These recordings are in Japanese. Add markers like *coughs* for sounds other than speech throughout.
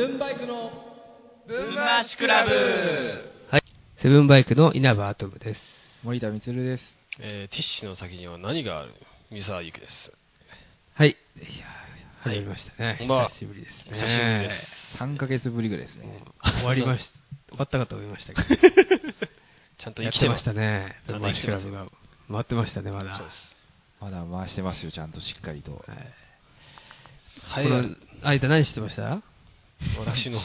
ブンバイクのブンマシクラブはい。セブンバイクの稲葉アトムです。森田充です。えーティッシュの先には何がある？三沢ゆきです。はい。いやー始まりましたね。こんばんは久しぶりですね。久しぶりです。3ヶ月ぶりぐらいですね。終わりました。終わったかと思いましたけど。*laughs* ちゃんとや生っててますしたね。ブンマシ生きてますクラブが回ってましたね、まだ。そうです。まだ回してますよ、ちゃんとしっかりと。はいはいこの間何してました？私の、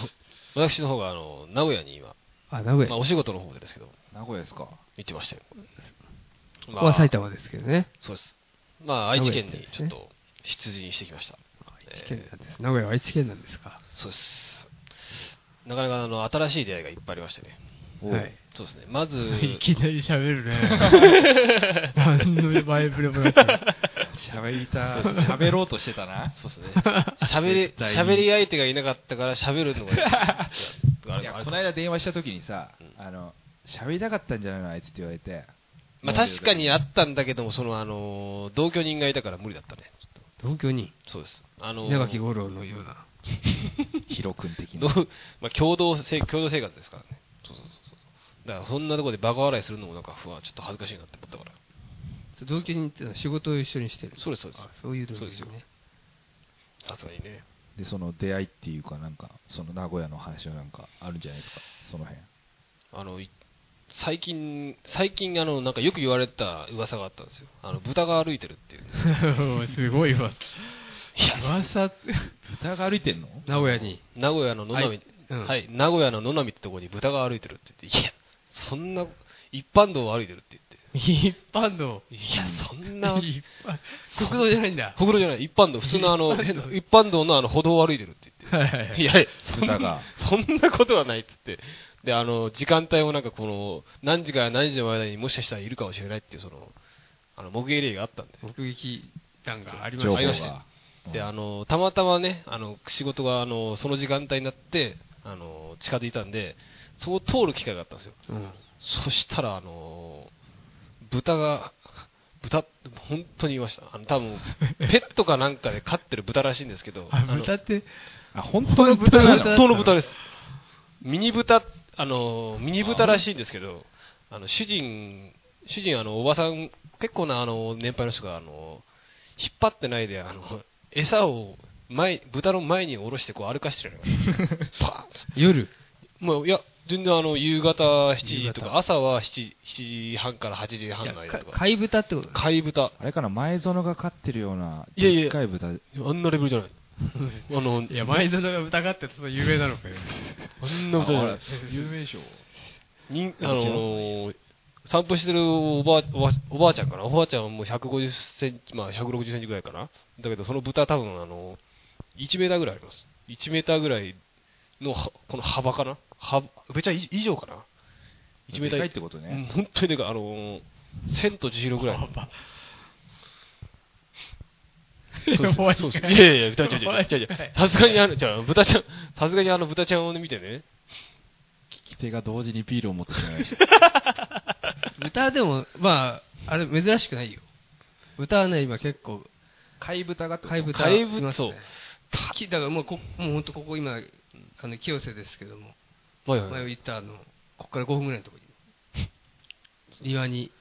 私の方があの、名古屋に今、あ、名古屋。まあお仕事の方でですけど、名古屋ですか？行ってましたよ。ここは埼玉ですけどね。そうです。まあ愛知県にちょっと出陣してきました。愛知県なんです。名古屋は愛知県なんですか？そうです。なかなかあの、新しい出会いがいっぱいありましてね。おはい。そうですね。まず、*laughs* いきなり喋るね。*laughs* 何の前触れもなく。喋りた、喋ろうとしてたな。そうですね。喋り、喋り相手がいなかったから喋るのが、あいや、この間電話した時にさうん、あの、喋りたかったんじゃないのあいつって言われて。まあ確かにあったんだけども、そのあの、同居人がいたから無理だったね。ちょっ東京にとそうです。あの、稲垣吾郎のような。*laughs* ヒロ君的どな。うまあ共同せ共同生活ですからね。そうそうそうそう。だからそんなところでバカ笑いするのもなんか不安、ちょっと恥ずかしいなって思ったから。同居人ってのは仕事を一緒にしてる。そうですそうですあそういう同居そうですよ人ね。さすがにね。で、その出会いっていうか、なんか、その名古屋の話はなんかあるんじゃないですか、その辺。あの、い最近、最近あの、なんかよく言われた噂があったんですよ。あの、豚が歩いてるっていう。*laughs* すごいわ。いや、噂、豚が歩いてんの？名古屋に。名古屋の野並、はいうんはい、名古屋の野並ってところに豚が歩いてるって言って、いや、そんな、一般道を歩いてるって一般道。いや、そんな、一般国道じゃないんだ。国道じゃない、一般道、普通のあの、一般道一般道のあの歩道を歩いてるって言って。はいはいはいいやいや、そん豚がそんなことはないって言って。で、あの、時間帯もなんかこの、何時から何時の間にもしかしたらいるかもしれないっていう、その、あの、目撃例があったんで。目撃談がありましたねありましたが。で、あの、たまたまね、あの、仕事が、あの、その時間帯になって、あの、近づいたんで、そこを通る機会があったんですよ。うん。そしたら、あの、豚が、豚、本当にいました。あの、多分、*laughs* ペットかなんかで飼ってる豚らしいんですけど、あ、の豚って、あ、本当の豚な本の？本当の豚です。ミニ豚、あの、ミニ豚らしいんですけど、あの、主人、主人、あの、おばさん、結構な、あの、年配の人が、あの、引っ張ってないで、あの、餌を前、豚の前に下ろしてこう歩かしてるのよ。*laughs* パーンっつって夜。もう、いや、全然あの、夕方7時とか、朝は7、7時半から8時半の間とか。飼い豚ってこと飼い豚。あれかな、前園が飼ってるような、いやいやでっかい豚。あんなレベルじゃない。*laughs* あの、いや、前園が豚飼ってそ有名なのかよ。あんな豚じゃない。有名でしょ。にあのー散歩してるおばあおばあおばあちゃんかな、おばあちゃんはもう150センチ、まあ160センチぐらいかな、だけどその豚、多分あの1メーターぐらいあります、1メーターぐらいのはこの幅かな、はめちゃ以上かな、1メーター。でかいってことね。うん本当にでかい、あのー千と千尋ぐらい。の。そうそうそういやいやいや、違う違う違う。違う違う。さすがにあの、じゃあ豚ちゃん、さすがにあの豚ちゃんを見てね、利き手が同時にビールを持ってしまいました。*laughs* 豚でも、まあ、あれ珍しくないよ。豚はね、今結構、貝豚がってこと？飼い豚飼い豚そう。きだからもうこ、もう本当ここ今、あの、清瀬ですけども、はいはい前言ったあの、ここから5分ぐらいのところに、*laughs* 庭に、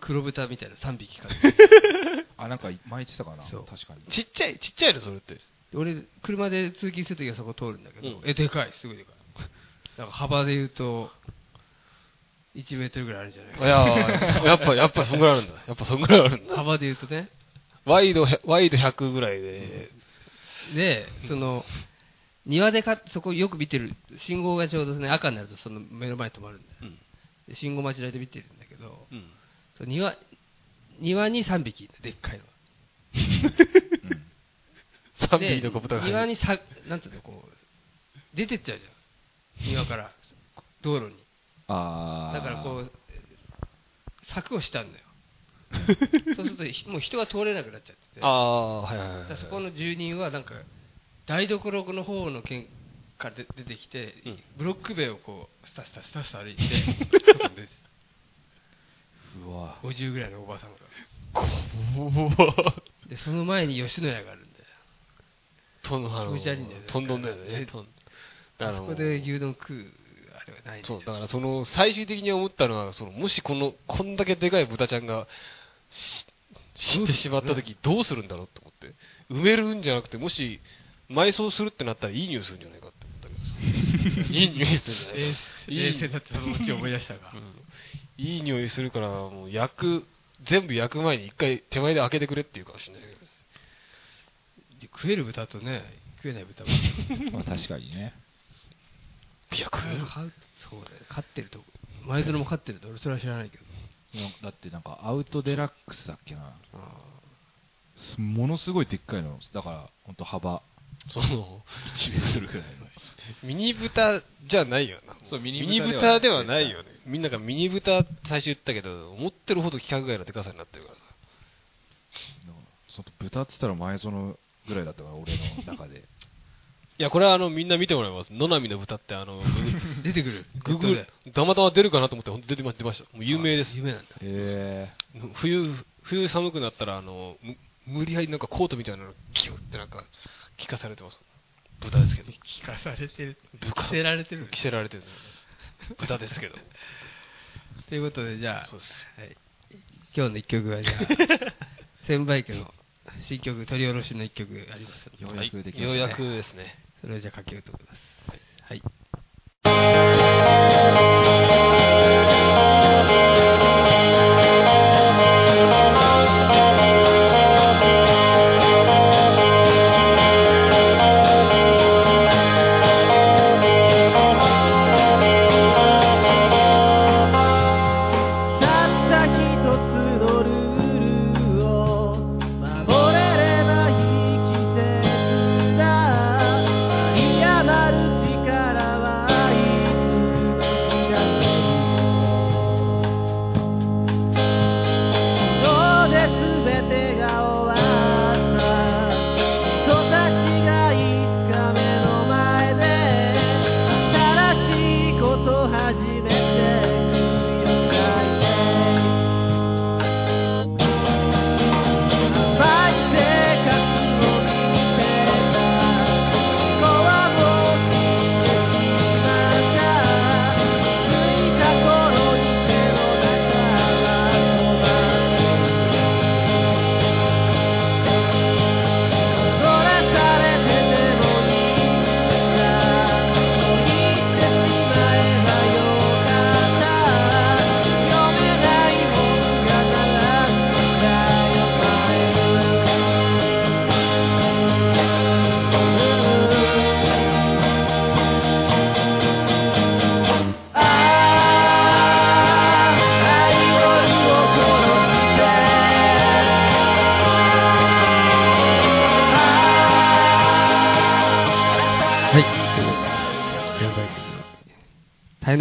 黒豚みたいな3匹飼って *laughs* あ、なんか前言ってたかな。そう確かに。ちっちゃい、ちっちゃいの、それって。で俺、車で通勤するときはそこ通るんだけど、うんえ、でかい、すごいでかい。だから幅で言うと、1メートルぐらいあるんじゃないかいやーやっぱ、やっぱそんぐらいあるんだ。やっぱそんぐらいあるんだ。幅で言うとね。ワイド、ワイド100ぐらいで、で、その、庭でか、そこよく見てる、信号がちょうどね、赤になるとその目の前に止まるんだよ。うん。で信号待ち台で見てるんだけど、うん。その庭、庭に3匹いるでっかいのうん3で匹の小豚が。庭にさ、なんていうの、こう、出てっちゃうじゃん。庭から、道路に。あーだからこう、柵をしたんだよ。*laughs* そうするとひ、もう人が通れなくなっちゃってて。ああ、はいそこの住人はなんか台所の方の県からで出てきて、うん。ブロック塀をこうスタスタスタスタ歩いて外に出てうわ。50ぐらいのおばさんが。怖っ。でその前に吉野家があるんだよ。とんあの気持ち悪いんだよね。とんどんだよね。とん。あのそこで牛丼食うあれはないんですよ。そう、だからその、最終的に思ったのは、その、もしこの、こんだけでかい豚ちゃんが、し死んでしまった時どうするんだろうと思って。埋めるんじゃなくて、もし、埋葬するってなったらいい匂いするんじゃないかって思ったけどさ。*laughs* いい匂いするんじゃないか。冷静だってそのうち思い出したがうんいい匂いするから、もう焼く、全部焼く前に一回手前で開けてくれっていうかもしれないけど。食える豚とね食えない豚も *laughs* まあ確かにね。いや、食える。飼うそうだよ飼ってると前園も飼ってると俺それは知らないけどだってなんかアウトデラックスだっけな。ものすごいでっかいの。だから、本当幅その、1メートルぐらいの。ミニ豚じゃないよな。そうミニ豚豚でではないよね。みんながミニ豚最初言ったけど、思ってるほど規格外のでかさになってるからさ。その豚って言ったら前園ぐらいだったから、俺の中で。いや、これはあの、みんな見てもらいます。野波の豚ってあの、ー *laughs* 出てくるググる、たまたま出るかなと思って本当出てま出ました。もう有名です。夢なんだへ冬、冬寒くなったらあの、む無理やりなんかコートみたいなのギュってなんか、着かされてます。豚ですけど。聞かされてる着せられてる着せられてる。豚ですけど。*laughs* ということでじゃあそうです。はい、今日の一曲はじゃあ *laughs* 千倍家の新曲取り下ろしの一曲ありますのでようやくできましたねようやくですね。それをじゃあかけようと思いますはいた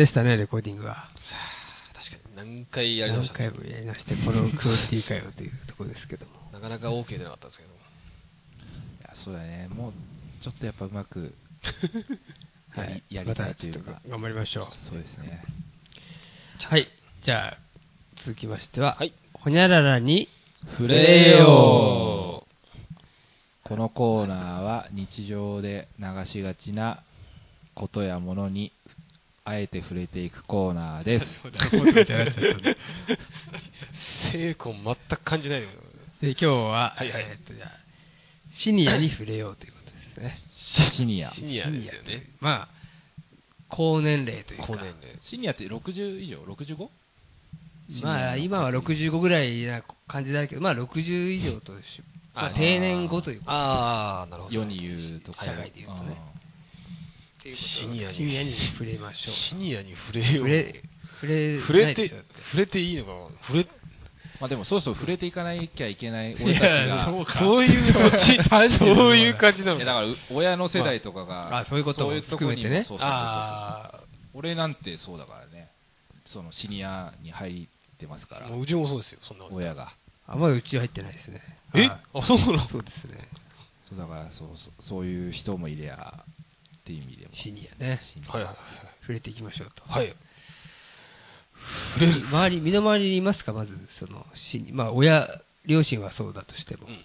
でしたねレコーディングは。確かに何回やりま何したね。回もやりましてこのクオリティかよというところですけども。*laughs* なかなか OK でなかったんですけど。いや、そうだね。もう、ちょっとやっぱうまく *laughs* やり,、やりたいというか。ま頑張りましょう。そうですね。はい。じゃあ続きましては、はい。ほにゃららに触れよこのコーナーは日常で流しがちなことやものにあえて触れていくコーナーです。*laughs* 精魂全く感じないよ。で今日は、はいはいえーっとじゃあシニアに触れようということですねシニア。シニアですよね。まあ高年齢というか高年齢。シニアって60以上 ?65? まあ今は65ぐらいな感じだけどまあ60以上とし、まあ、あ定年後というかああ、なるほど。世に言うとか。社会で言うとねっていうシニアに。シニアに触れましょう。シニアに触れよう。触れ触れ触れて触れていいのかな？触れ、まあでもそろそろ触れていかなきゃいけない俺たちが。そうか。そういう、そっち、*laughs* そういう感じなの。だからう親の世代とかが、そういうこともそういうとこに含めてね。そうそうそう俺なんてそうだからね。そのシニアに入ってますから。ううちもそうですよ、そんな親が。あまだうちは入ってないですね。え？はい。あ、そうなの？そうですね。そうだからそうそうそういう人もいりゃっていう意味でも。シニアねシニアはいはい触れていきましょうとはい。はい。触れる。周り身の回りにいますか？まずそのシニまあ親両親はそうだとしても、うん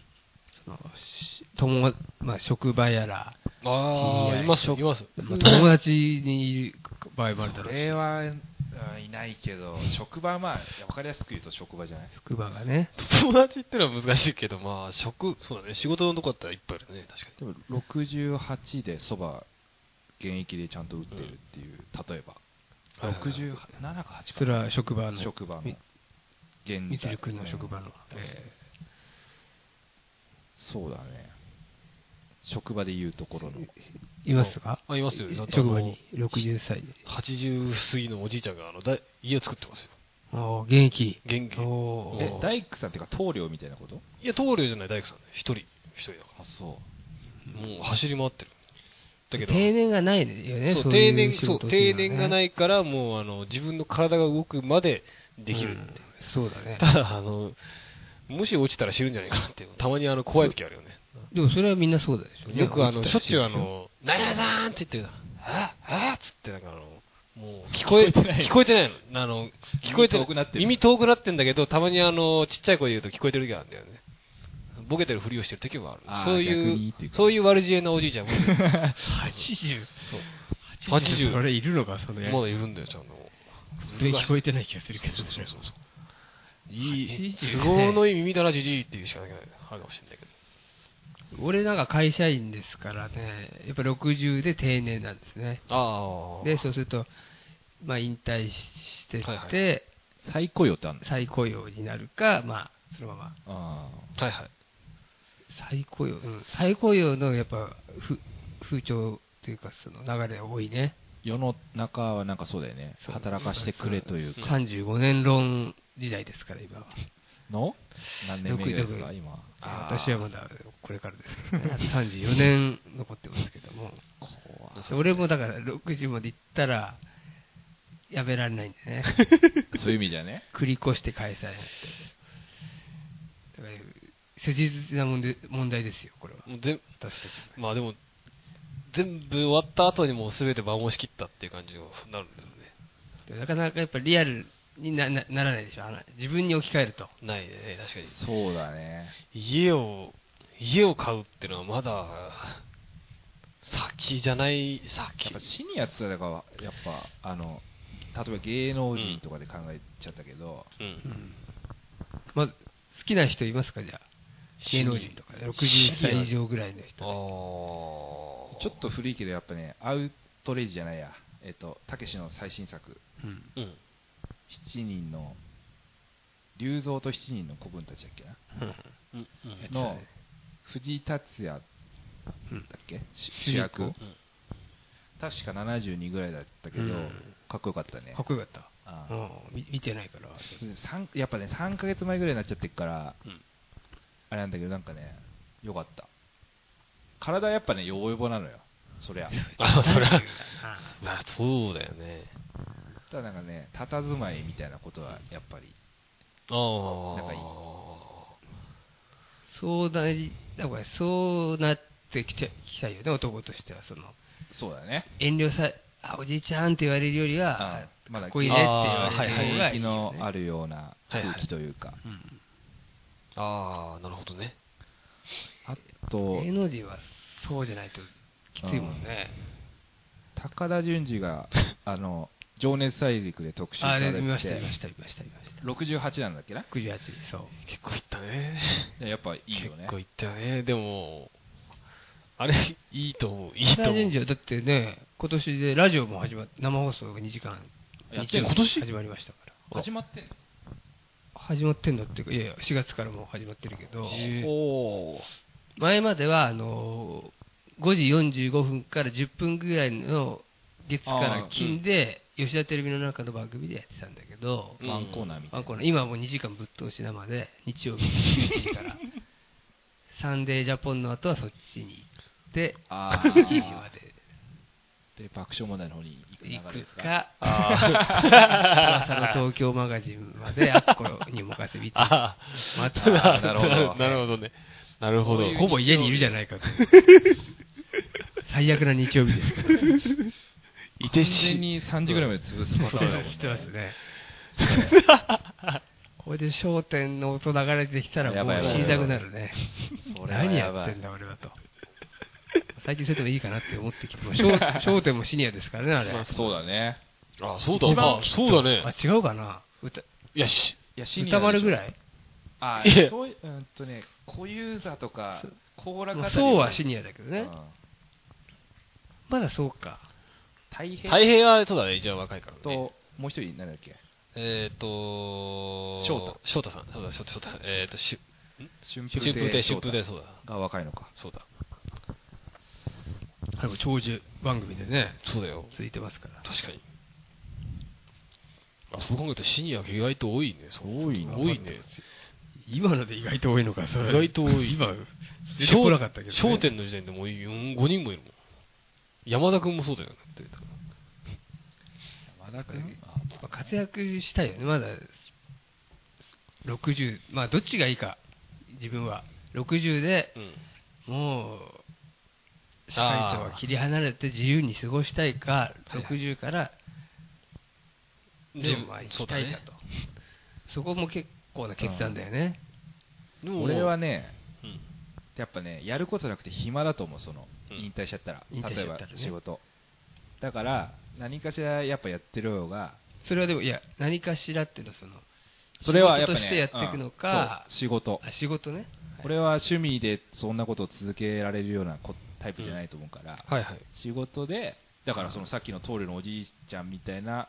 そのし友、まあ、職場やら、ああ、いいます、います。まあ友達にいる場合もあるだそろうしれはあいないけど、職場はまあ、わかりやすく言うと職場じゃない？職場がね。友達ってのは難しいけど、まあ、職、そうだね、仕事のとこだったらいっぱいいるね、確かに。でも68でそば現役でちゃんと打ってるっていう、例えば、はいはいはい67か8かそれは職場の。職場のみ現くんの職場の。うんえそうだね職場で言うところのーいますか？あ、いますよ。職場に、60歳で。80過ぎのおじいちゃんがあのだ家を作ってますよ。おー現役。元気。おーえ大工さんっていうか棟梁みたいなこと？いや、棟梁じゃない大工さんね。一人。一人だかあそうら。もう走り回ってる。だけど、定年がないよね。そう定年、そう、定年がないから、もうあの自分の体が動くまでできるそうだね。ただ、あの、もし落ちたら死ぬんじゃないかなっていう、たまにあの怖い時あるよね。でもそれはみんなそうだでしょ。よくあの、落しょっちゅうあの、なんやなんって言って。ああっつってなんかあの、もう聞こえ、聞こえてないの。あの、聞こえて耳遠くなってる耳遠くなってんだけど、たまにあの、ちっちゃい声で言うと聞こえてる時があるんだよね。ボケてるふりをしてる時もある。そういうそういう悪知恵なおじいちゃんもいる。しょ。80。そう。80それいるのか、そのやまだいるんだよ、ちゃんと。それ聞こえてない気がするけど。そうそうそう。いい、80都合のいい耳だな、じじいっていうしかないあるかもしれないけど。俺なんか会社員ですからね、やっぱ60で定年なんですね。ああ。で、そうすると、まあ引退してって、はいはい再雇用ってあるんです再雇用になるか、まあ、そのまま。あはいはい。再雇用、うん、再雇用のやっぱ、ふ風潮というか、その流れ多いね。ー世の中はなんかそうだよね。働かしてくれというか。35年論時代ですから、今は。の？何年目ですか今。私はまだこれからですけどね、あと34年残ってますけども、俺もだから60まで行ったら、やめられないんでね、*laughs* そういう意味じゃね。繰り越して返さないって。切実な問題問題ですよ、これは。もうぜ私たちまあでも、全部終わった後にもう全て場を仕切ったっていう感じになるんだよね。はなかなかやっぱりリアルにななならないでしょ、自分に置き換えると。ないね、確かに。そうだね家を、家を買うっていうのはまだ、先じゃない、や先っぱ。シニアって言ったらやっぱあの例えば芸能人とかで考えちゃったけど、うん。まず、好きな人いますか、じゃあ？芸能人とか、60歳以上ぐらいのあ人。ー。ちょっと古いけどやっぱねアウトレイジじゃないや。えっとたけしの最新作。うん。うん。7人の龍造と7人の子分たちだっけな？うん。うん。の藤井達也。だうん。っけ？し主役。公確か72ぐらいだったけど、うん。かっこよかったね。かっこよかった。ああうん、み見てないから。三やっぱね3ヶ月前ぐらいになっちゃってるから、うんあれなんだけどなんかねよかった。体やっぱねヨボヨボなのよ。そりゃ。*laughs* あ、それは、あまあそうだよね。ただなんかね佇まいみたいなことはやっぱり。ああ。仲いいそうなり、だからそうなってきてきたいよね、男としては。その。そうだね。遠慮さ、あ、おじいちゃんって言われるよりは、あまだかっこいいねって言われあーはいはいる方がいい雰囲気よね。のあるような空気というか、うんああ、なるほどね。あと芸能人はそうじゃないときついもんね。高田純次が *laughs* あの情熱大陸で特集さあれれて見ました、見ました、見ました、見ました。68なんだっけな？98、そう。結構いったね。いややっぱいいよね結構いったよね。でも、あれ、いいと思う。いいと思う。北神社だってね、今年でラジオも始まっ生放送が2時間、やってんの？日曜日始まりましたから。始まってんの？始まってんのっていうか、いやいや、4月からもう始まってるけど、前までは、あのー、5時45分から10分ぐらいの月から金で、吉田テレビの中の番組でやってたんだけど、うん。ワンコーナーみたいな。あこの今はもう2時間ぶっ通し生で、日曜日11時から、*laughs* サンデージャポンの後はそっちに行って、あ7時ーまでで爆笑問題の方に行く流れですかか、*laughs* あ噂の *laughs* 東京マガジンまであっこに向かって見て、あまた、あ、なるほど *laughs* なるほどね。なるほど。ほぼ家にいるじゃないかと。最悪な日曜日ですけど。完いてし全に3時ぐらいまで潰すパターンだもんね知ってますね。これで焦点の音流れてきたらもう死にたくなるね。それは何やばいやってんだ俺はと。*laughs* 最近それでもいいかなって思ってきて、焦焦 *laughs* 点もシニアですからね、あれ。そうだね。あ、そうだ、一番まあ、そうだね。あ、違うかな歌、いや、し、いや、シニ歌アでしょ丸ぐらい？あいやそういう、うんとね、小遊三とか、コーラまあ方そうはシニアだけどね。うんまだそうか。太平？太平は、そうだね、一番若いからね。と、もう一人、なんだっけ？えっと、翔太。翔太さん。そうだ、翔太、翔太。えっと、し、春春風亭、春風亭、そうだ。が若いのか。そうだ。最後長寿番組でね、そうだよ。ついてますから。確かに。あ、そう考えるとシニアが意外と多いね。多いね多いね。今ので意外と多いのか、それ意外と多い。今、出てこなかったけど、ね。焦点の時点でもう4 5人もいるもん。山田君もそうだよね。だって山田君？まあ活躍したいよね、まだ60、まあどっちがいいか、自分は。60でうん。もう、社会とは切り離れて自由に過ごしたいか、はいはい60から、でも行きたいかと。そこも結構な決断だよね。でも俺はね、うんやっぱね、やることなくて暇だと思う、その、うん引退しちゃったら。例えば仕事。だから、何かしらやっぱやってる方が、それはでも、いや、何かしらっていうのはその、それはやっぱね、仕事としてやっていくのか仕事。あ仕事ね。これは趣味でそんなことを続けられるようなこタイプじゃないと思うから、はいはい。仕事で、だからそのさっきの棟梁のおじいちゃんみたいな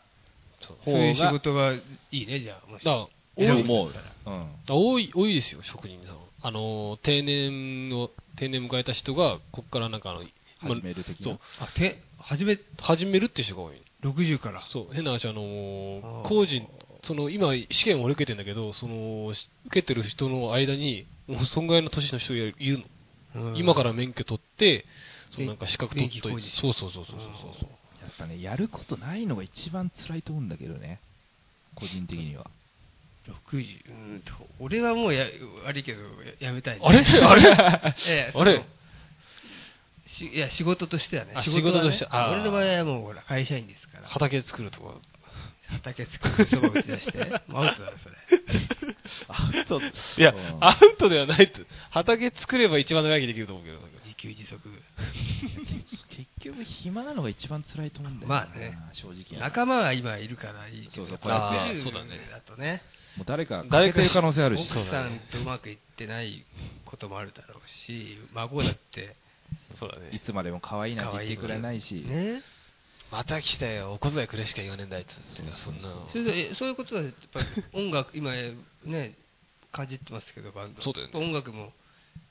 そうそういう仕事がいいね、じゃあ。もしだから選ぶんだ思う。うん。だ多い、多いですよ、職人さん。あのー、定年を、定年迎えた人が、こっからなんかあの、ま始める的な？そう、あ、て、初め、始めるっていう人が多い。60から。そう、変な話、あのーあー工事、その、今、試験を俺受けてんだけど、その、し受けてる人の間に、もう、損害の年の人がいるの。うん今から免許取って、そのなんか資格取っといて。そうそうそうそうそうそう。やっぱね、やることないのが一番辛いと思うんだけどね。個人的には。60、うんと、俺はもうや、悪いけど、ややめたいね、あれ？*laughs* あれ？ええ *laughs* あれ？しいや、仕事としてはね。あ仕事はね仕事として俺の場合はもう、ほら、会社員ですから。畑作るとか。畑作ってそば打ち出して。もうアウトだろ、それ。アウトいやうん、アウトではないと。畑作れば一番長生きできると思うけど。自給自足。*laughs* 結局暇なのが一番辛いと思うんだよなまあね正直な仲間が今いるからいいけど。そうそうこうやって60そうだねだとね。もう誰か誰か欠けてる可能性あるし。奥さんとうまくいってないこともあるだろうし、孫だって、そうだねい。つまでも可愛いなんて言ってくれないし。ね。また来たよ、お小遣いくれしか言わねえんだ、あいつって。そんな。それでえそういうことはやっぱり音楽、今ね、かじってますけど、バンド。そうだよね音楽も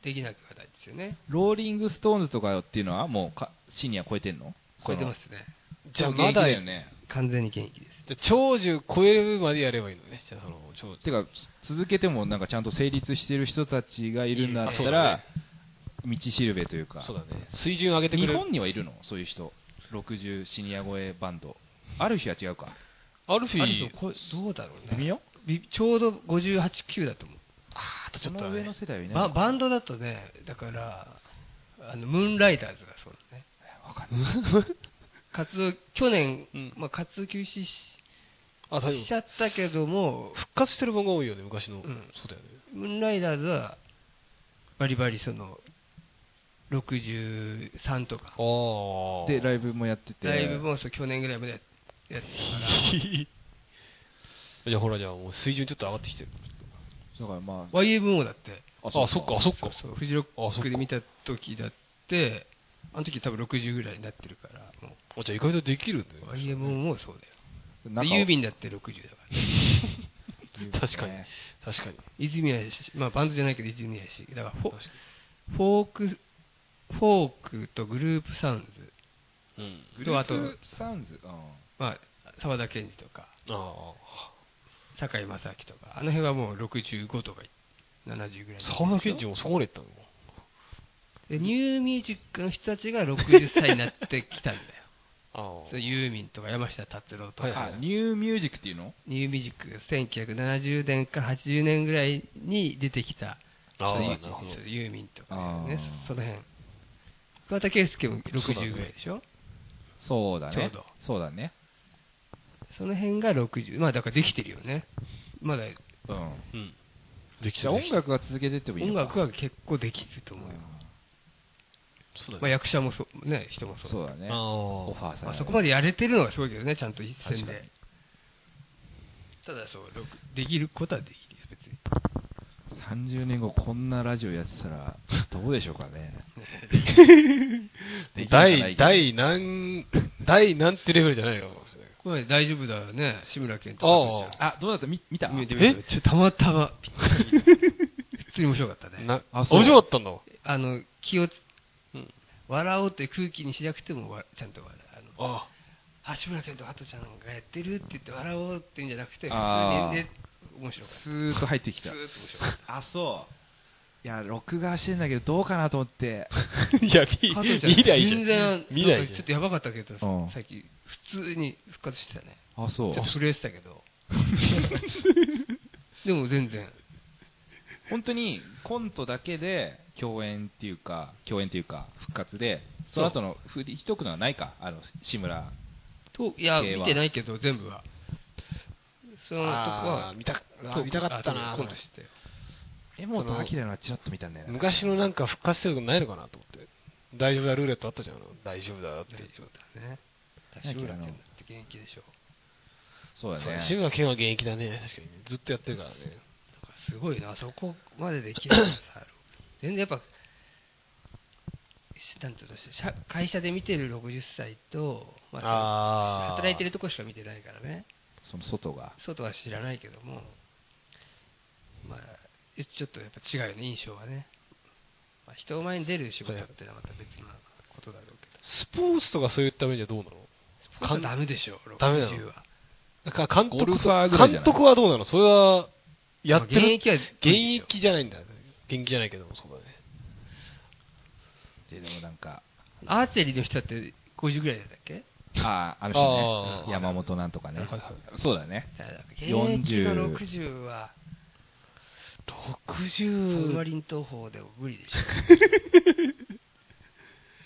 できなくはないですよね。ローリングストーンズとかっていうのはもうかシニア超えてんの？超えてますね。じゃあまだよね。完全に現役です。じゃあ長寿超えるまでやればいいのね。じゃあその、長寿。てか、続けてもなんかちゃんと成立してる人たちがいるんだあったらそうだね、道しるべというかそう。だね。水準上げてくれ日る。本にはいるの？そういう人。60シニア超えバンド。ある日は違うか。アルフィあるとー、こどうだろうね。微妙びちょうど58、9だと思う。あーあとちょっとだねその上の世代はいないバンドだとね、だから、あのムーンライダーズがそうだね。わかんない。*laughs* 活動、去年、うんまあ、活動休止しあ、しちゃったけども夫。、復活してる番が多いよね、昔の。うんそうだよね。ムーンライダーズは、バリバリその、63とか、ああ。で、ライブもやってて。ライブもそう去年ぐらいまでやってたから、じゃあほら、じゃあもう水準ちょっと上がってきてる。だからま YMO だって、あ、そっか、あそっか。そうフジロックで見た時だって、あの時多分60ぐらいになってるから、もあじゃあ意外とできるんだうよ。YMO もそうだよ。あ、で、ユーミンだって60だから。*laughs* 確かに。確かに。泉谷し、まあバンドじゃないけど泉谷し、だからフォーク、フォークとグループサウンズ、に。うん。とあとサウンズ？うんまあ、沢田研二とか、あ堺正明とか、あの辺はもう65とか70ぐらいあ。沢田研二もそこまで行ったの？でニューミュージックの人たちが60歳になってきたんだよ。*laughs* あそうユーミンとか山下達郎とか、はいはいあ、ニューミュージックっていうの？ニューミュージックが1970年から80年ぐらいに出てきた、あそうユーミンとかねその辺。桑田佳祐もそうだね60ぐらいでしょ？そうだね。ちょうどそうだね。その辺が60。まあだからできてるよね。まだうん。うん。できじゃあ音楽は続けてってもいい音のか楽は結構できると思うよ。まあ、そうだね。役者もそう、ね、人もそう。そうだね。あオファーされるそこまでやれてるのはすごいけどね、ちゃんと一戦確かにで。ただそう、ろくできることはできるよ、別に。30年後こんなラジオやってたらどうでしょうかね。*laughs* 第、第何、*laughs* 第何ってレベルじゃないよ。これ大丈夫だよね、志村けんとかあ、どうだった？み見た？見てみて、ちょたまたま、普通に面白かったね。な、あそう面白かったんだ。あの、気を、うん笑おうって空気にしなくてもわ、ちゃんと笑う。あのああ、志村けんと加トちゃんがやってるって言って笑おうって言うんじゃなくて、普通にね、面白かった。スーッと入ってきたスー。ッと面白かった。あ、そう。いや、録画してんだけどどうかなと思って。*laughs* いや、見加藤ちゃん見りゃいいじゃん。全然、見りゃいじゃんないんかちょっとやばかったけどうん、さっき、普通に復活してたね。あ、そうちょっ。と震えてたけど。*laughs* でも全然。本当にコントだけで共演っていうか、共演っていうか、復活で、その後の振り一くのはないか、あの、志村。といや、系は見てないけど、全部は。そのとこは見た、あー見たかったなあ今度知ってよ。江本明のはちらっと見たんだよね。昔のなんか復活してるのないのかなと思って。大丈夫だルーレットあったじゃん。大丈夫だって言って。ね。なんだっけ志村けんだって現役でしょ。そうだね。志村けんは現役だね。確かにね。ずっとやってるからね。だからすごいな、そこまでできる全然やっぱ、なんていうの社会社で見てる60歳と、まあー働いてるとこしか見てないからね、その外が。外は知らないけども、まあ、ちょっとやっぱ違うよね、印象はね。まあ、人前に出る仕事ってのはまた別なことだろうけど、スポーツとかそういった面ではどうなの？スポーツはダメでしょ、ダメなの？60は。なんか監督ゴルファーぐらいじゃない？監督はどうなの？それは、やってる。まあ現役は現役じゃないんだ。現役じゃないけども、そうだね。で、でもなんか、アーチェリーの人だって50ぐらいだったっけ？ああ、あの人あーね。山本なんとかねはいはい。そうだね。現役の60は、サブマ60、リン東宝でも無理でしょ。*laughs*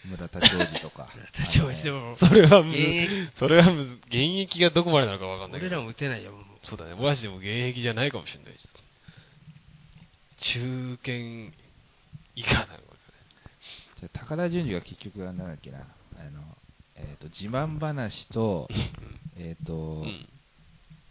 村田兆治とか。立ち上でも、それはむ現役、それはむ現役がどこまでなのかわかんないけど。俺らも打てないよ、もう。そうだね。俺たちでも現役じゃないかもしれないし。中堅以下なのかじゃあ高田純次が結局はなんだっけな、あの、えっ、と、自慢話と、えっ、と、ね。うん。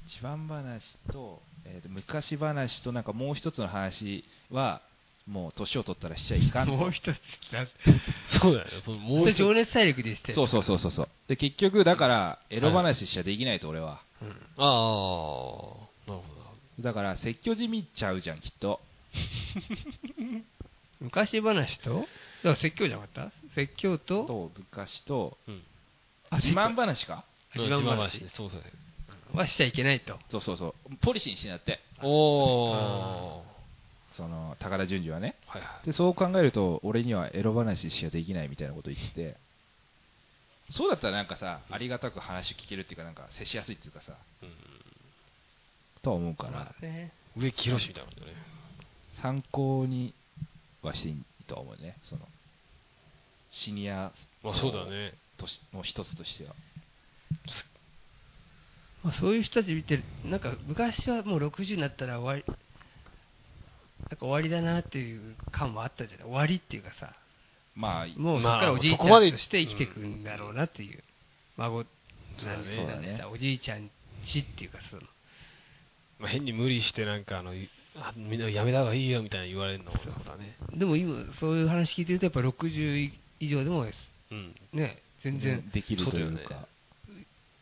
自慢話と、えーと昔話となんかもう一つの話は、もう年を取ったらしちゃいかんともう一つ、な *laughs* そうだよね。そのももうう一つ情熱大陸でして。そうそうそうそうそう。で、結局、だから、エロ話しちゃできないと、俺は。うん。ああ、なるほど。だから、説教じみちゃうじゃん、きっと。*laughs* 昔話と、だから説教じゃなかった？説教と、と、昔と、うん。あ自慢話か自慢話ね。そうそう。はしちゃいけないと。そうそうそう。ポリシーにしなって。おー。その、高田純次はね。はいはい。で、そう考えると、俺にはエロ話しかできないみたいなこと言ってて、そうだったらなんかさ、ありがたく話聞けるっていうか、なんか接しやすいっていうかさ、とは思うから、まあね。上木宏みたいなことね。参考にはしていいとは思うね、その、シニアまあそうだね。としの一つとしては。まあそういう人たち見てる、なんか昔はもう60になったら終わり、なんか終わりだなっていう感もあったじゃない。終わりっていうかさ、まあ、もうそこからおじいちゃんとして生きていくんだろうなっていう。孫、なんだねおじいちゃんちっていうかその、まあ変に無理してなんかあの、あみんなやめた方がいいよみたいな言われるのもそうだね。でも今そういう話聞いてるとやっぱ60以上でもうん。ね、全然、できるというか、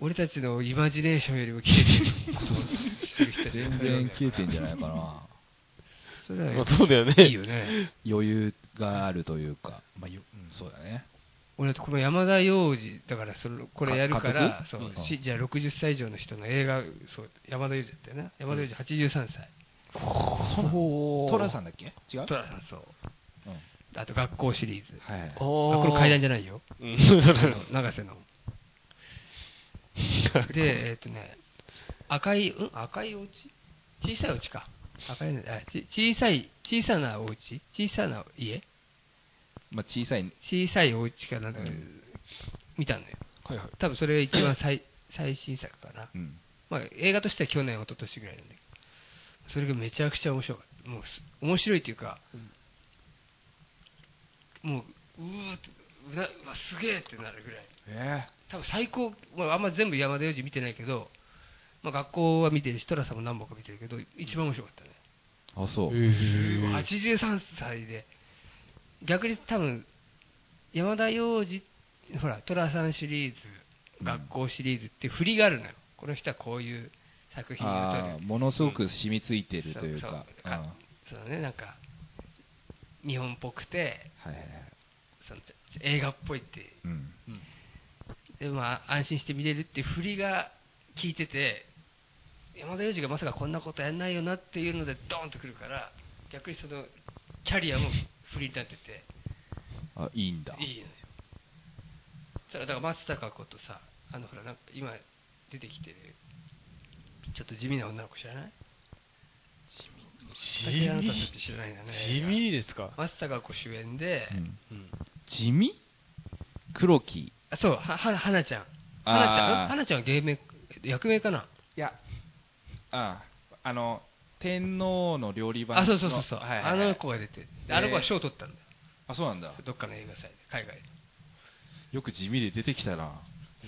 俺たちのイマジネーションよりも切れてる人たち全然消えてんじゃないかな。それまはあそうだよね。いいよね。余裕があるというか、まあ、ようん、そうだね。俺この山田洋次だからそれこれやるからかそう、うん。しじゃあ60歳以上の人の映画そう山田洋次だったよな山田洋次83歳、トラさんだっけ？違う？トラさんそう。うん。あと学校シリーズ。はいはい。あこれ階段じゃないよ。うん。それあの長瀬のでえっ、とね赤いうん？赤いお家？小さいお家か。赤いねあち小さい小さなお家？小さな家？まあ、小さい、小さいお家かなんか、うん。見たのよ。はいはい。多分それが一番最 *coughs* 最新作かな。うん。まあ、映画としては去年、一昨年ぐらいなんだけど、それがめちゃくちゃ面白かった。もうす、面白いっていうか、もう、うーって、うなうわ、すげえってなるぐらい。え多分最高、まあ、あんま全部山田洋次見てないけど、まあ、学校は見てるし、寅さんも何本か見てるけど、一番面白かったね。あそう、すごい。83歳で、逆に多分、山田洋次、ほら、寅さんシリーズ、学校シリーズって振りがあるのよ。この人はこういう作品を撮る。ものすごく染みついてるというか、そううん。そう。あそうね、なんか、日本っぽくて、はいはいはい。そのち映画っぽいって、うんでまあ、安心して見れるっていう振りが効いてて、山田洋次がまさかこんなことやんないよなっていうので、ドーンとくるから、逆にそのキャリアも振りになってて、あいいんだ。いいのよ。だから松たか子とさ、あのほら、なんか今出てきてる、ちょっと地味な女の子知らない？地味？って知らないんだね。地味？ですか？松たか子主演で、うん。うん。地味？黒木あそう、は、は、はなちゃん。はなちゃん、はなちゃんは芸名、役名かな？いやああの天皇の料理番あ、そうそうそうそう、はいはいはいあの子が出て、であの子は賞を取ったんだよ。あそうなんだどっかの映画祭で、海外で。よく地味で出てきたなよ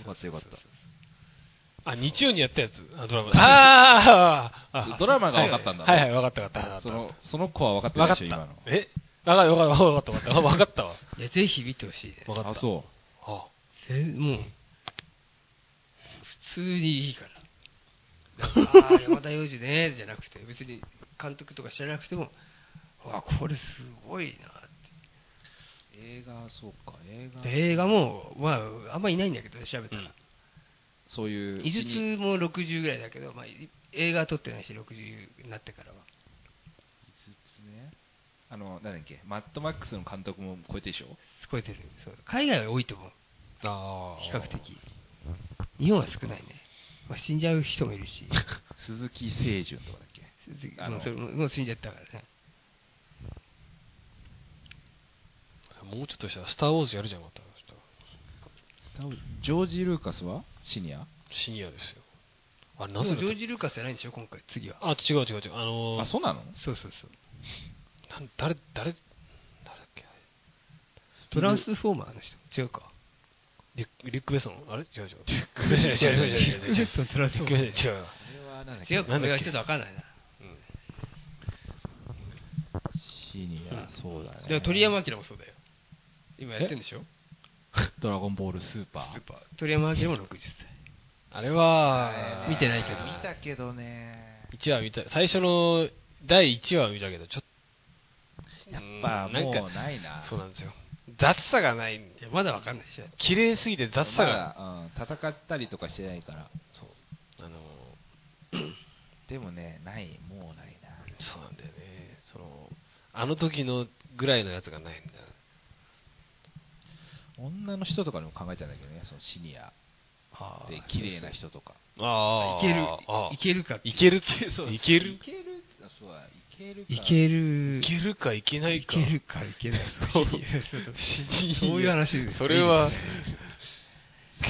かったよかったあ、日曜にやったやつ？あ、ドラマ。あーあ *laughs* ドラマが分かったんだはいはい、分かった分かった。そのその子は分かって分かったないでしょ今の。え分かった分かった分かった分かった分かったわ。いや、ぜひ見てほしいね。分かった。あそあぜもう、普通にいいから。か *laughs* ああ、山田洋次ね、じゃなくて、別に監督とか知らなくても、あこれすごいなって。映画そうか映画で映画も、まあ、あんまいないんだけど、調べたら。そういう井筒も60ぐらいだけど、まあ、い映画撮ってないし、60になってからは。井筒ねあのなんだっけマッドマックスの監督も超えてるでしょ？超えてる。そう海外は多いと思う。あー。比較的。日本は少ないね。まあ、死んじゃう人もいるし。*laughs* 鈴木清純とかだっけ？あのもうそれももう死んじゃったからね。もうちょっとしたら、スター・ウォーズやるじゃん、また。ジョージ・ルーカスはシニア？シニアですよ。あれ、なぜジョージ・ルーカスじゃないんでしょ、今回、次は。あ、違う違う違う。あのーあそうなの？そうそうそう。なん誰、誰、誰だっけ？トランスフォーマーの人。違うか。リュリュック・ベソン？あれ？違う違う。リュック・ベソン違う違う違う違うリュックベソン違う。これはなっ違うか、なんだっけ？俺はちょっとわかんないな。シニアそうだねでも鳥山明もそうだよ。今やってんでしょ？ドラゴンボールスーパースーパー。鳥山明も60歳。あれは、見てないけど見たけどね1話見た、最初の第1話は見たけど、ちょっと、やっぱうんなんかもうないなそうなんですよ。雑さがない。いや、まだわかんないでしょ。綺麗すぎて雑さまが、だ、うん、戦ったりとかしてないからそう。あのでもねないもうないなそうなんだよね。その、あの時のぐらいのやつがないんだよ。女の人とかでも考えちゃうんだけどねそのシニアあで綺麗な人とかあいけるあ、いけるか。いけるいける？いける？あそうだいいける。いける。かいけないいか。けるか、いけないか。そういう話です。それは、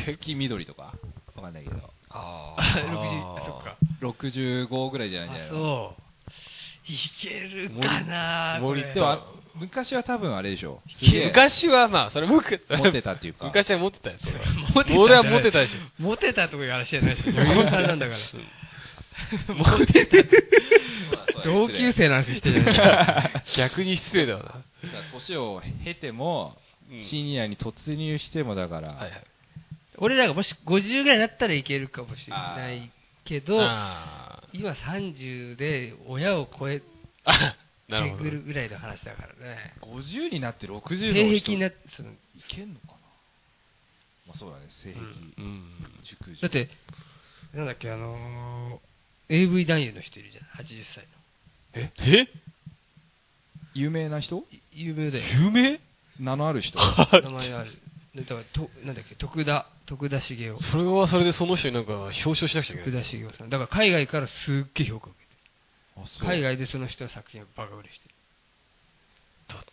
鈴木みどりとか。わかんないけど。ああ、60、あ、そっか。65ぐらいじゃないんじゃなそう。いけるかな森これ。でもあ昔は多分あれでしょ。昔はまあ、それ僕、持ってたっていうか。*laughs* 昔は持ってたよ、それは。*laughs* モテた俺は持ってたでしょ。モテたとかいう話じゃないし、女優さんなんだから。*laughs* モテた。同級生の話してるじゃない *laughs* 逆に失礼だわな。年を経てもうんシニアに突入してもだから、はいはい。俺らがもし50ぐらいだったらいけるかもしれないけど、あ今30で親を超えてく。るぐらいの話だからね。*laughs* 50になって60の人性癖になって、そのいけんのかな？まあそうだね性癖、うん。熟女だって、なんだっけ、あのー、AV 男優の人いるじゃん、80歳の。え？え？有名な人？い有名だよ。有名？名のある人 *laughs* 名前ある。だからと、なんだっけ、徳田、徳田茂雄。それはそれでその人になんか表彰しなくちゃいけ徳ない。田茂雄さん。だから海外からすっげえ評価を受けてあそう海外でその人の作品がバカ売れしてる。だっ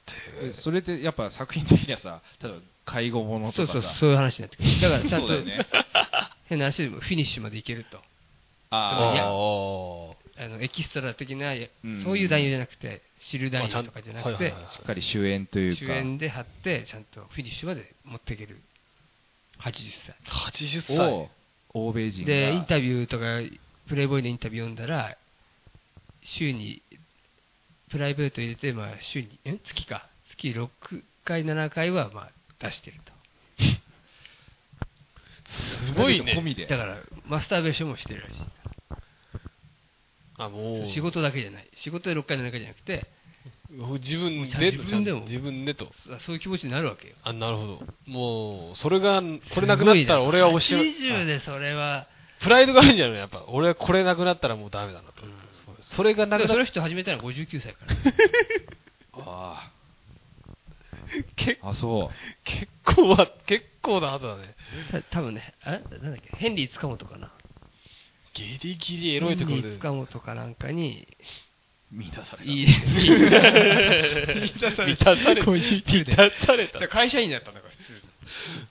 えて、それってやっぱ作品的にはさ例えば介護ものそうそうとかさ、そういう話になってくる。だからちゃんとね *laughs* 変な話でもフィニッシュまでいけると。あいやああのエキストラ的な、うんそういう男優じゃなくて、汁男優とかじゃなくてはいはいはい、しっかり主演というか主演で貼って、ちゃんとフィニッシュまで持っていける。80歳。80歳を欧米人がで、インタビューとか、プレイボーイのインタビュー読んだら、週に、プライベート入れて、まあ、週に、ん月か。月6回、7回は、まあ、出してると。*laughs* すごいね込みでだから、マスターベーションもしてるらしい。あもう。仕事だけじゃない。仕事で6回、7回じゃなくて、自分で自分でも。自分でとそういう気持ちになるわけよ。あなるほど。もうそれがこれなくなったら俺はおしまい。80でそれは、プライドがあるんじゃない？のやっぱ俺はこれなくなったらもうダメだなと、そうそれがなくなっだからその人始めたのは59歳から。あ *laughs* 結ああそう。結構は結構な後だね。た多分ね、あなんだっけ、ヘンリー塚本かな。ギリギリエロいところで。塚本かなんかに、見出された。いい、満たされた。*laughs* 満たされた。会社員だったんだから、普通。に。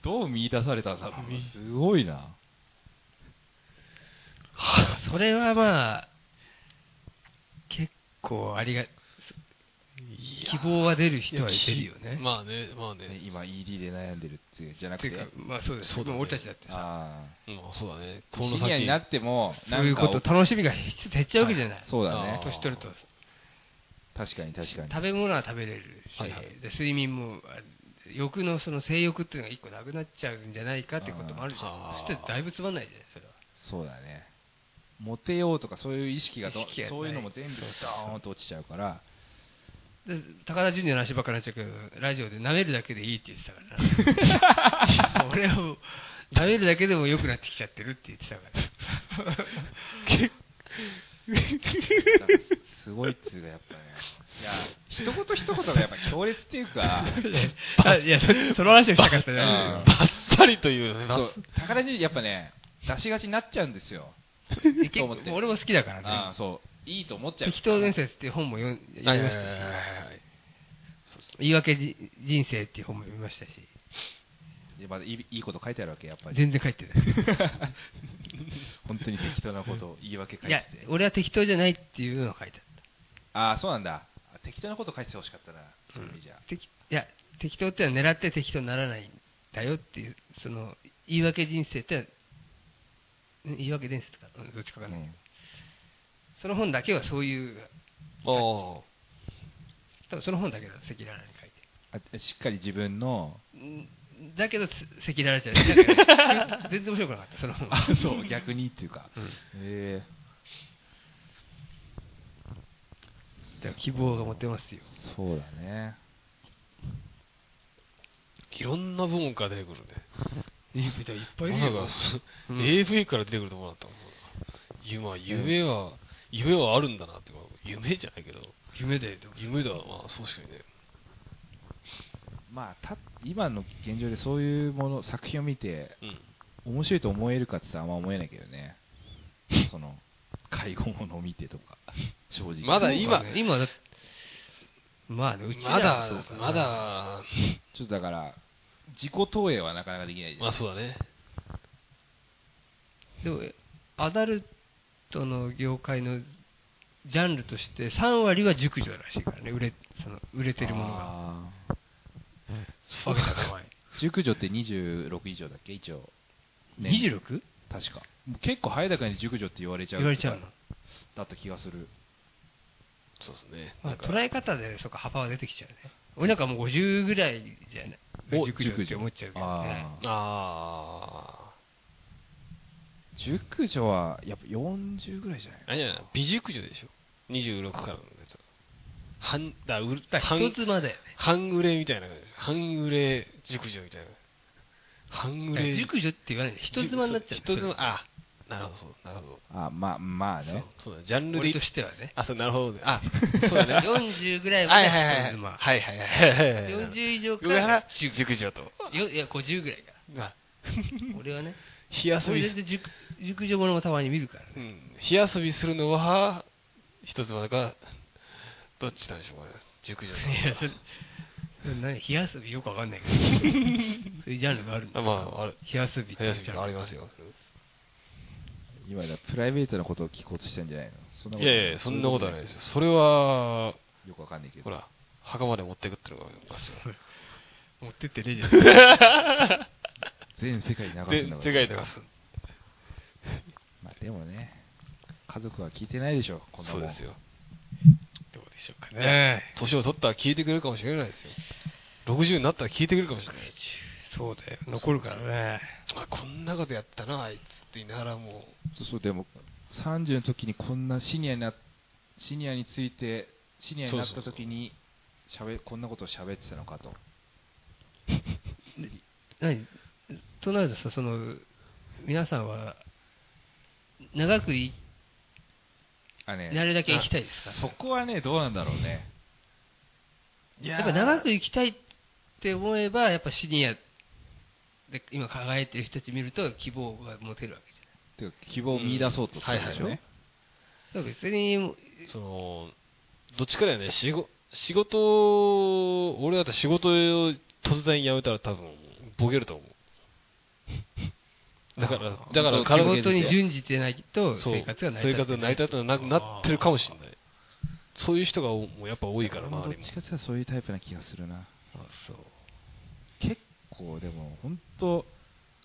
どう見出されたんだろうすごいな。それはまあ、結構ありが、希望は出る人は出るよね。まあねまあね。ね今 ED で悩んでるっていうじゃなくて。まあそうです。そうだね。も俺たちだってさ、あうんそうだね。あこのシニアにな先ってもそういうこと、楽しみが減っちゃうわけじゃない。そうだね。年取ると。確かに確かに。食べ物は食べれるし、はいはい。で睡眠も、あ欲のその性欲っていうのが一個なくなっちゃうんじゃないかってこともあるじゃん。そしたらだいぶつまんないじゃない、それは。そうだね。モテようとかそういう意識がそういうのも全部ドーンと落ちちゃうからで高田純次の話ばっかりになっちゃうけど、ラジオで舐めるだけでいいって言ってたからな。*laughs* 俺はもう、舐めるだけでも良くなってきちゃってるって言ってたから。*laughs* すごいっつうかやっぱね。いや一言一言がやっぱ強烈っていうか。あいや、そ *laughs* その話をしたかったじゃないうん。バッサリというねそう高田純やっぱね出しがちになっちゃうんですよ。結構俺も好きだからね。そう。いいと思っちゃう。適当伝説っていう本も読んまはいし。たしはいはいはいはい言い訳じ人生っていう本も読みましたし、でまだいいいいこと書いてあるわけやっぱり。全然書いてない。*laughs* 本当に適当なことを言い訳書いていやて、俺は適当じゃないっていうのを書いてああそうなんだ。あ適当なこと書いててほしかったな。あそうった。いう意味じゃ、適いや、適当ってのは狙って適当にならないんだよっていう、その、言い訳人生って言い訳伝説か、うんどっちかわかんな。い。うん。その本だけはそういう、お多分その本だけだ、赤裸々に書いて。あしっかり自分の。だけど、つ赤裸々じゃない。全然面白くなかった、その本。あそう逆にっていうか。うん。へえ。だから希望が持てますよ。そうだね。いろんな文化出てくるね。いっぱいいっぱいいまさかるよ。うん。AV から出てくると思わなかった夢は夢は、夢はあるんだなって夢じゃないけど夢で、でも夢だ。まあそうしかね。まあた今の現状でそういうもの作品を見てうん。面白いと思えるかって言ったらあんま思えないけどね。*laughs* その介護ものを見てとか *laughs* 正直。まだ今ね。今だまあね、うちらまだはそうかな。まだ *laughs* ちょっとだから自己投影はなかなかできないじゃん。まあそうだね。でも、アダルトの業界のジャンルとして3割は熟女らしいからね、売れその売れてるものが。熟女って26以上だっけ？一応、ね 26? 確か。結構早い中に熟女って言われちゃう言われちゃうの。だった気がする。そうですね。まあ、捉え方でそうか幅は出てきちゃうね。俺なんかもう50ぐらいじゃない？お熟女って思っちゃうけどね。あー。あ熟女はやっぱ40ぐらいじゃない？ああれじゃない美熟女でしょ。26からのやつ半だうだ半一つまで。半グレみたいな感じ。半グレ熟女みたいな。半グレ。熟女って言わないで、人妻になっちゃう。人妻あなるほどなるほど。あまあまあね。そうだジャンルで。俺としてはね。あそうなるほどね。あ *laughs* そうだね。40ぐらいまではいはいはいはい。はいはいはいはい40以上からら熟女と。よいや、50ぐらいか。あ。ら。俺はね。火遊び俺全然熟熟女ものもたまに見るからね。うん火遊びするのは一つまでかどっちなんでしょうかね熟女いや、それ、それ何火遊びよくわかんないけど。*laughs* そういうジャンルがあるんだ。あまあある火遊びって火遊びありますよ今だプライベートなことを聞こうとしたんじゃないの？そんないやいや、そんなことはないですよ。それは、よくわかんないけどほら、墓まで持ってくってのがおかしいよ。*laughs* 持ってってねえじゃん。*laughs* 全世界に流すんだで、から世界で流す。まあでもね家族は聞いてないでしょこんなもそうんですよ。どうでしょうかね。年を取ったら聞いてくれるかもしれないですよ。60になったら聞いてくれるかもしれない。そうだよ。残るからね。あ、こんなことやったな、あいつって言いながらもそうそうでも30の時にこんなシニアになシニアについてシニアになった時にしゃべこんなことを喋ってたのかと *laughs* 何？となるとさ、その、皆さんは、長くいあね。なるだけ生きたいですか？そこはねどうなんだろうね。やっぱ長く生きたいって思えば、やっぱシニアで今輝いてる人たち見ると希望が持てるわけじていうか希望を見出そうとするでしょ、うん。はいはい。別に、その、どっちかだよね、仕事、仕事、俺だったら仕事を突然辞めたら多分、ボケると思う。だから、だから仕体事に準じてないとそう。生活が成生り立ってない活が成り立ってなくなってるかもしれない。そういう人がおもうやっぱ多いから、周りもっちかっていうとそういうタイプな気がするな。あそう。結構でも本当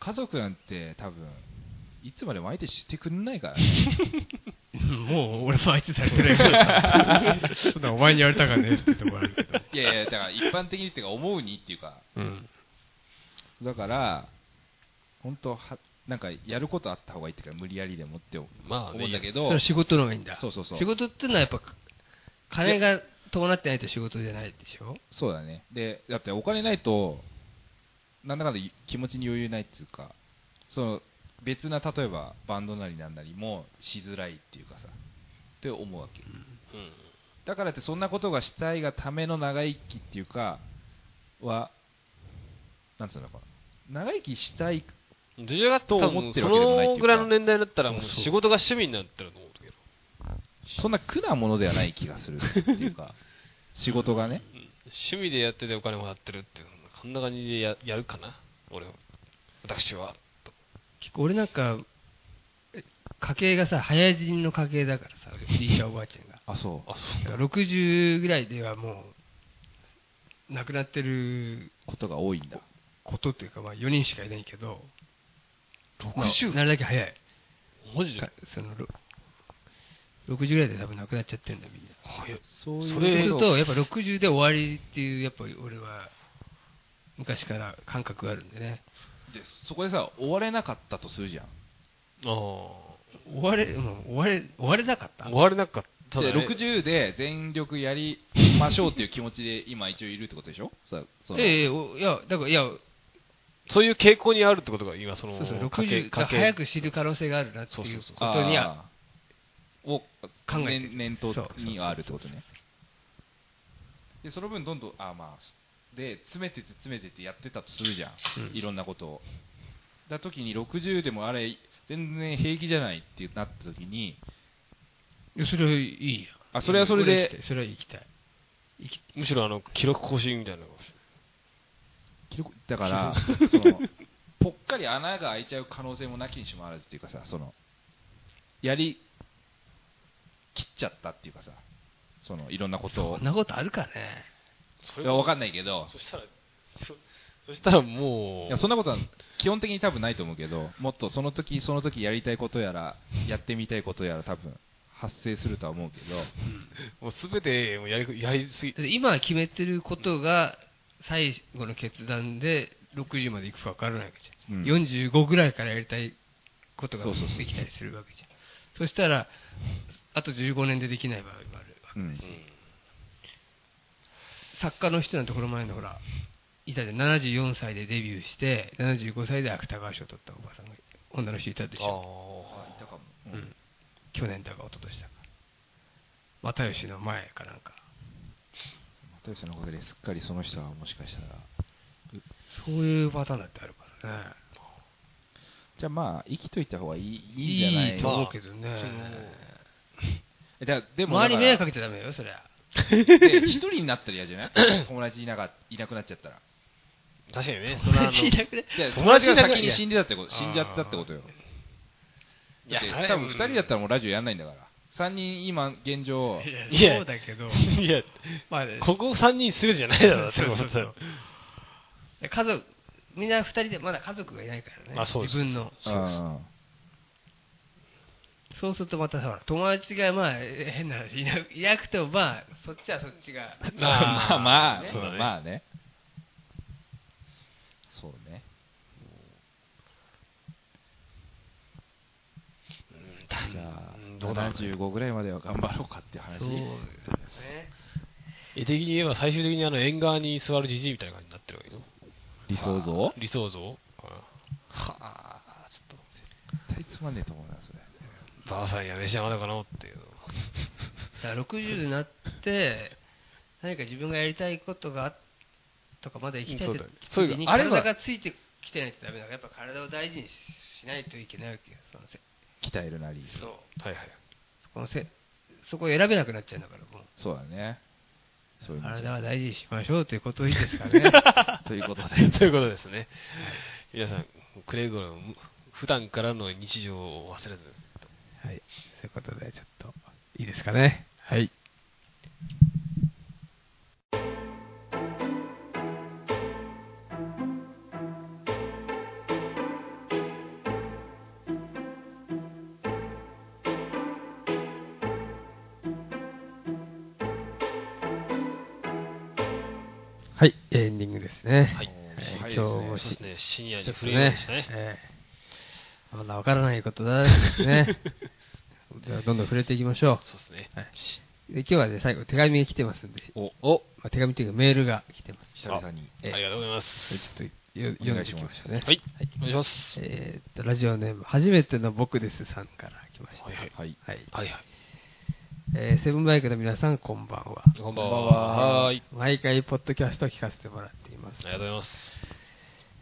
家族なんて多分いつまでも相手してくんないから。ね *laughs* もう俺も相手されてないから。さ *laughs* そんなお前に言われたかねってとこあるけど。いやいやだから一般的にっていうか思うにっていうか。うん。だから本当はなんかやることあった方がいいっていうか無理やりでもって思まあねうんだけど。それは仕事の方がいいんだ。そうそうそう。仕事ってのはやっぱ、金が伴ってないと仕事じゃないでしょ？そうだね。でだってお金ないとなんだかんだ気持ちに余裕ないっていうかその別な例えばバンドなりなんなりもしづらいっていうかさ。って思うわけ。うん。だからってそんなことがしたいがための長生きっていうかはなんつうのかな。長生きしたいどちらかとと思ってるわけでもないっていうか。そのぐらいの年代だったらもう仕事が趣味になってると思うけど。そんな苦なものではない気がするっていうか。*laughs* 仕事がね。うん。趣味でやっててお金もらってるっていう、こんな感じでややるかな、俺は。私は。結構俺なんか、え家系がさ、早死にの家系だからさ、おじいちゃんおばあちゃんが。*laughs* あそう。あ、そう。だから60ぐらいではもう、亡くなってることが多いんだ。ことっていうか、まあ4人しかいないけど、60まあなるだけ早い。マジで？かそのろ60ぐらいで多分亡くなっちゃってるんだ、みんな。早い。そういうそそうれすると、やっぱ60で終わりっていう、やっぱり俺は、昔から感覚があるんでね。でそこでさ終われなかったとするじゃんああ。終われ、もう終われ、終われなかった？終われなかった。でただね60で全力やりましょうっていう気持ちで今一応いるってことでしょ？さそのええおいや、だから、いや、そういう傾向にあるってことが今、その、そうそう、家計60が早く死ぬ可能性があるなっていうそうそうそう。ことには、を考え念念頭にはあるってことね。でその分どんどんあーまあで詰めてって詰めてってやってたとするじゃん、うん。いろんなことを。だ時に60でもあれ全然平気じゃないってなった時にいやそれはいいや。あそれはそれで俺は行きたいそれは行きたい。行きむしろあの、記録更新みたいなのだから *laughs* そのぽっかり穴が開いちゃう可能性もなきにしもあらずっていうかさそのやり切っちゃったっていうかさそのいろんなことを。そんなことあるかね。そいやわかんないけど。そしたら、そそしたらもう、いやそんなことは基本的に多分ないと思うけどもっとその時その時やりたいことやらやってみたいことやら多分発生するとは思うけど。もうすべてもうやりやりすぎ。今決めてることが最後の決断で60まで行くか分からないわけじゃん。うん45ぐらいからやりたいことができたりするわけじゃん。そしたら、あと15年でできない場合もあるわけ。うん作家の人なんてこの前のほら、いたじゃん、74歳でデビューして、75歳で芥川賞を取ったおばさんが、女の人いたでしあょ。あいたかもう、ん。去年だか一昨年だか。又吉の前かなんか。又吉のおかげですっかりその人はもしかしたら。そういうパターンだってあるからね。じゃあまあ生きといた方がいいいいんじゃないいいと思うけどね。でも周り迷惑かけけちゃダメよ、そりゃ。て一人になったら嫌じゃない？*laughs* 友達いなかいなくなっちゃったら。確かにね、そのいなくねいや友達いなく友達が先に死んでたってこと死んじゃったってことよ。いや多分2人だったらもうラジオやんないんだから3人今現状いやそうだけど、いや、まあね、ここ3人すべてじゃないだろ、だってそうそうそう家族、みんな二人でまだ家族がいないからね。あそうです自分の。うんそうするとまたほら、友達がまあ、え変な話いないなくてもまあ、そっちはそっちが。まあまあ、ねそうだね。まあね。そうね。じゃあうん、どうだろうね75ぐらいまでは頑張ろうかっていう話。そうですね。絵的に言えば最終的にあの縁側に座るじじいみたいな感じになってるわけよ。理想像？理想像？はあ、ちょっと、絶対つまんねえと思うな、それ。ばあさんや飯山だかなっていう。だから60になって、何か自分がやりたいことがあとか、まだ生きてそういう時にあれがついてきてないとダメだから、やっぱ体を大事にしないといけないわけよ。そのせ鍛えるなり。そう。はいはい。そこのせそこを選べなくなっちゃうんだから、もう。そうだね。そういう意味じ体ゃは大事にしましょうということでいいですかね。*laughs* ということで。*laughs* ということですね。皆さん、くれぐれも普段からの日常を忘れず。はい。そういうことで、ちょっと、いいですかね。はい。はい、エンディングですね。はいはい今日もしね、深夜にフレームねでしたね。ええまだわからないことだらけですね。*laughs* じゃあ、どんどん触れていきましょそうですね。う。はい、で今日はね、最後、手紙が来てますんで、お、おまあ、手紙っていうかメールが来てます。久々に。ええありがとうございます。ちょっとよ読んでいきましょうね。はい。お願いします。えーっと、ラジオネーム、初めての僕ですさんから来ました。はいはい。はい。はい。はいはい。えーセブンバイクの皆さん、こんばんは。こんばんは。はい。毎回、ポッドキャストを聞かせてもらっていますあ。りがとうございます。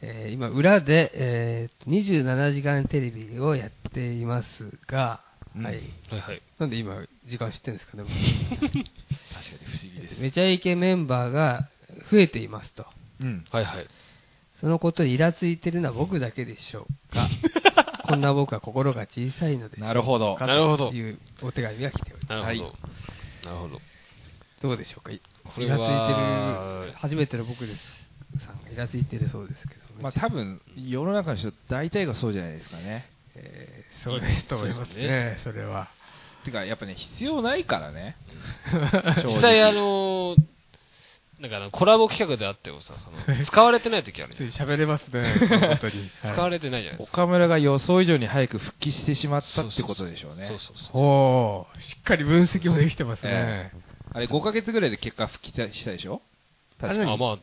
えー今、裏で、えーと27時間テレビをやっていますが、うんはい。はいはい。なんで今、時間知ってるんですかね、*laughs* 確かに不思議です。めちゃイケメンバーが増えていますと。うん。はいはい。そのことにイラついてるのは僕だけでしょうか。*laughs* こんな僕は心が小さいのでしょうか。なるほどかなるほどというお手紙が来ております。なるほど。はいなるほど。どうでしょうか？これはイラついてる、初めての僕ですさんがイラついてるそうですけど。まあ多分、世の中の人大体がそうじゃないですかね。えーそうですと思いますそうですね、それは。てか、やっぱね、必要ないからね。実際あのー、なんかあのコラボ企画であってもさ、その *laughs* 使われてない時あるじゃん。喋れますね、本当に。使われてないじゃないですか。岡村が予想以上に早く復帰してしまったってことでしょうね。そうそうそう。おー、しっかり分析もできてますねえ。あれ、5ヶ月ぐらいで結果復帰したでしょ？確かああ、まあ、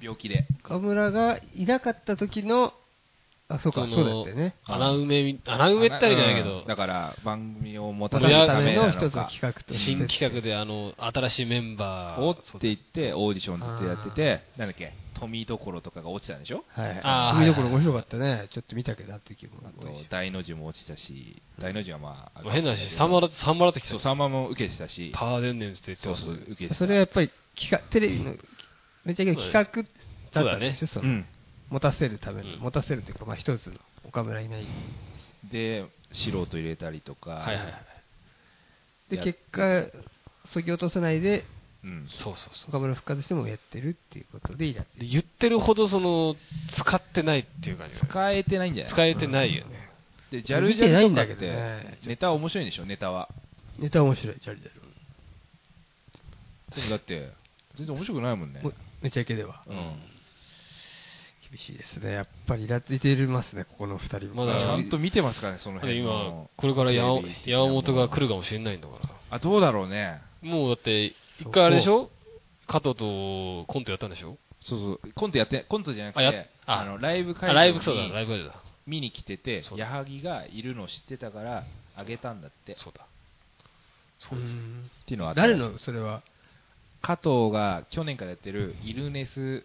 病気で。岡村がいなかった時の、あ、そうか、そうだったよね。穴埋めみ、穴埋めってわけじゃないけどうん、だから、番組を持たせるためなすための一つののか企。画として。新企画であの、新しいメンバーおって言って、オーディションずっとやってて、なんだっけ、富所とかが落ちたんでしょ？はい。あー見どころ面白かったね。ちょっと見たけど、あの時も。あと、大の字も落ちたし、大の字はまあ、変な話、サンマだ、サンマだってきたそう、よ3万も受けてたし、パワーデンネンスって言ってますそうそう、受けてた。それはやっぱり企画、テレビの、めちゃけど企画だったんでしょ、そのうん。持たせるための、うん持たせるというか、まあ一つの岡村いない。で、素人入れたりとか、はいはいはい。で、や結果、そぎ落とさないで、うん。そうそうそう。岡村復活してもやってるっていうことでいいなってで言ってるほどその、使ってないっていう感じが使えてないんじゃない使えてないよね。で、ジャルジ見てないャルとかっんだけどねて、ネタ面白いんでしょ、ネタは。ネタ面白い、ジャリジャリ。でもだって、全然面白くないもんね。もめちゃイケでは。うん。厳しいですね。やっぱりイラついてますね、ここの二人も。まだちゃんと見てますからね、そので辺今の。、これから山本が来るかもしれないんだから。あ、どうだろうね。もうだって、一回あれでしょ？加藤とコントやったんでしょ？そうそう、コントやって、コントじゃなくて、ああの、ライブあ、会ライブ、そうだ、ライブ会場だ。見に来てて矢作がいるの知ってたから、あげたんだって。そうだ。そうです。っていうのは誰の、それは？加藤が去年からやってるイルネス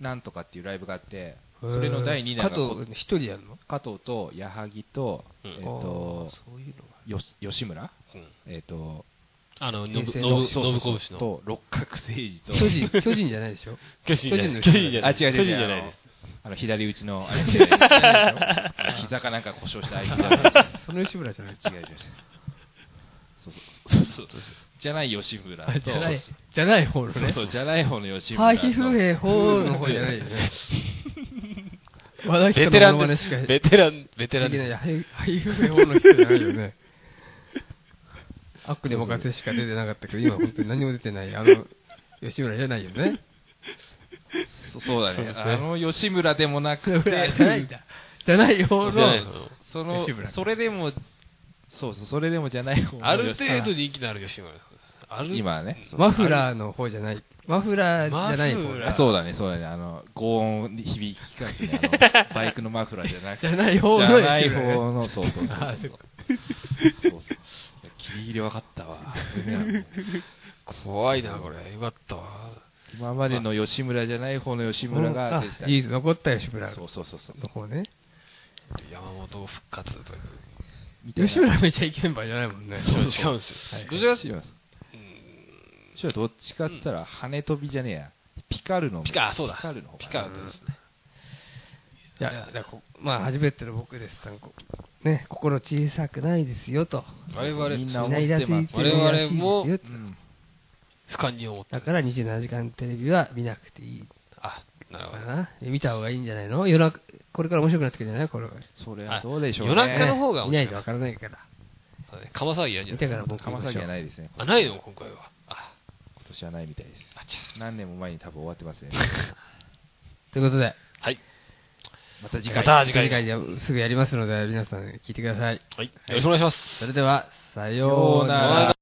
なんとかっていうライブがあって、それの第2弾が加藤一人やるの？加藤と矢作と、うんえっ、と、そういうのが。よし吉村？うんえっ、と、あの、平成のぶのぶそうそうのの。と六角誠治と、巨人、巨人じゃないでしょ？巨人じゃない。巨人の巨人じゃない。あ違う違う違う巨人じゃないです。あの左打ちの、あれ *laughs* 膝かなんか故障した相手じゃないです。その吉村じゃない。違う違う違う。そうそうそうそう。じゃない吉村と。あじゃない、じゃない方のね。そうじゃない方の吉村と。ハーヒフヘホの方じゃないよね。*laughs* 和田ベ人テランでのしかベテラン、ベテランできない。でハイハイフヘホの人じゃないよね。アックで任せしか出てなかったけど、今本当に何も出てない。あの、吉村じゃないよね。そそうだねねあの吉村でもなくじて、ゃないんだ。じゃない方のそのそれでも、そうそう、それでもじゃない方のある程度吉人気のある吉村。ある今はね。そうマフラーの方じゃない。マフラーじゃない方マフラーあそうだね、そうだね。あの、轟音響きかけて、あの、*laughs* バイクのマフラーじゃなくて、じゃない方のじゃない方の、そうそうそう。あそうそうそう。ギリギリ分かったわ。怖いな、これ。よかったわ。今までの吉村じゃない方の吉村が出てた。あいい残った吉村そうそうそうそう。の方ね。山本復活という。みたいな吉村めちゃイケメンバーじゃないもんね。*laughs* そう違うんですよ。はいどちらか違います。ちょどっちかって言ったら、羽飛びじゃねえや。ピカルの。ピカ、そうだ。ピカルの方ピカルですね。いや、だからこまあ、初めての僕ですね、心小さくないですよと。我々、みんな思ってます。我々もうん不可に思ってだから27時間テレビは見なくていいあ、なるほど。かな。見た方がいいんじゃないの？夜中、これから面白くなってくるんじゃない？これは。それはどうでしょうね。夜中の方が見ないとわからないから。そうね釜騒ぎやんじゃない見てから僕釜騒ぎはないですね。あ、ないの？今回は。あ、今年はないみたいです。あちゃ。何年も前に多分終わってますね。*laughs* ということで、はい。また次回。また次回次回ですぐやりますので、皆さん聞いてください。はい。よろしくお願いします。それでは、さようなら。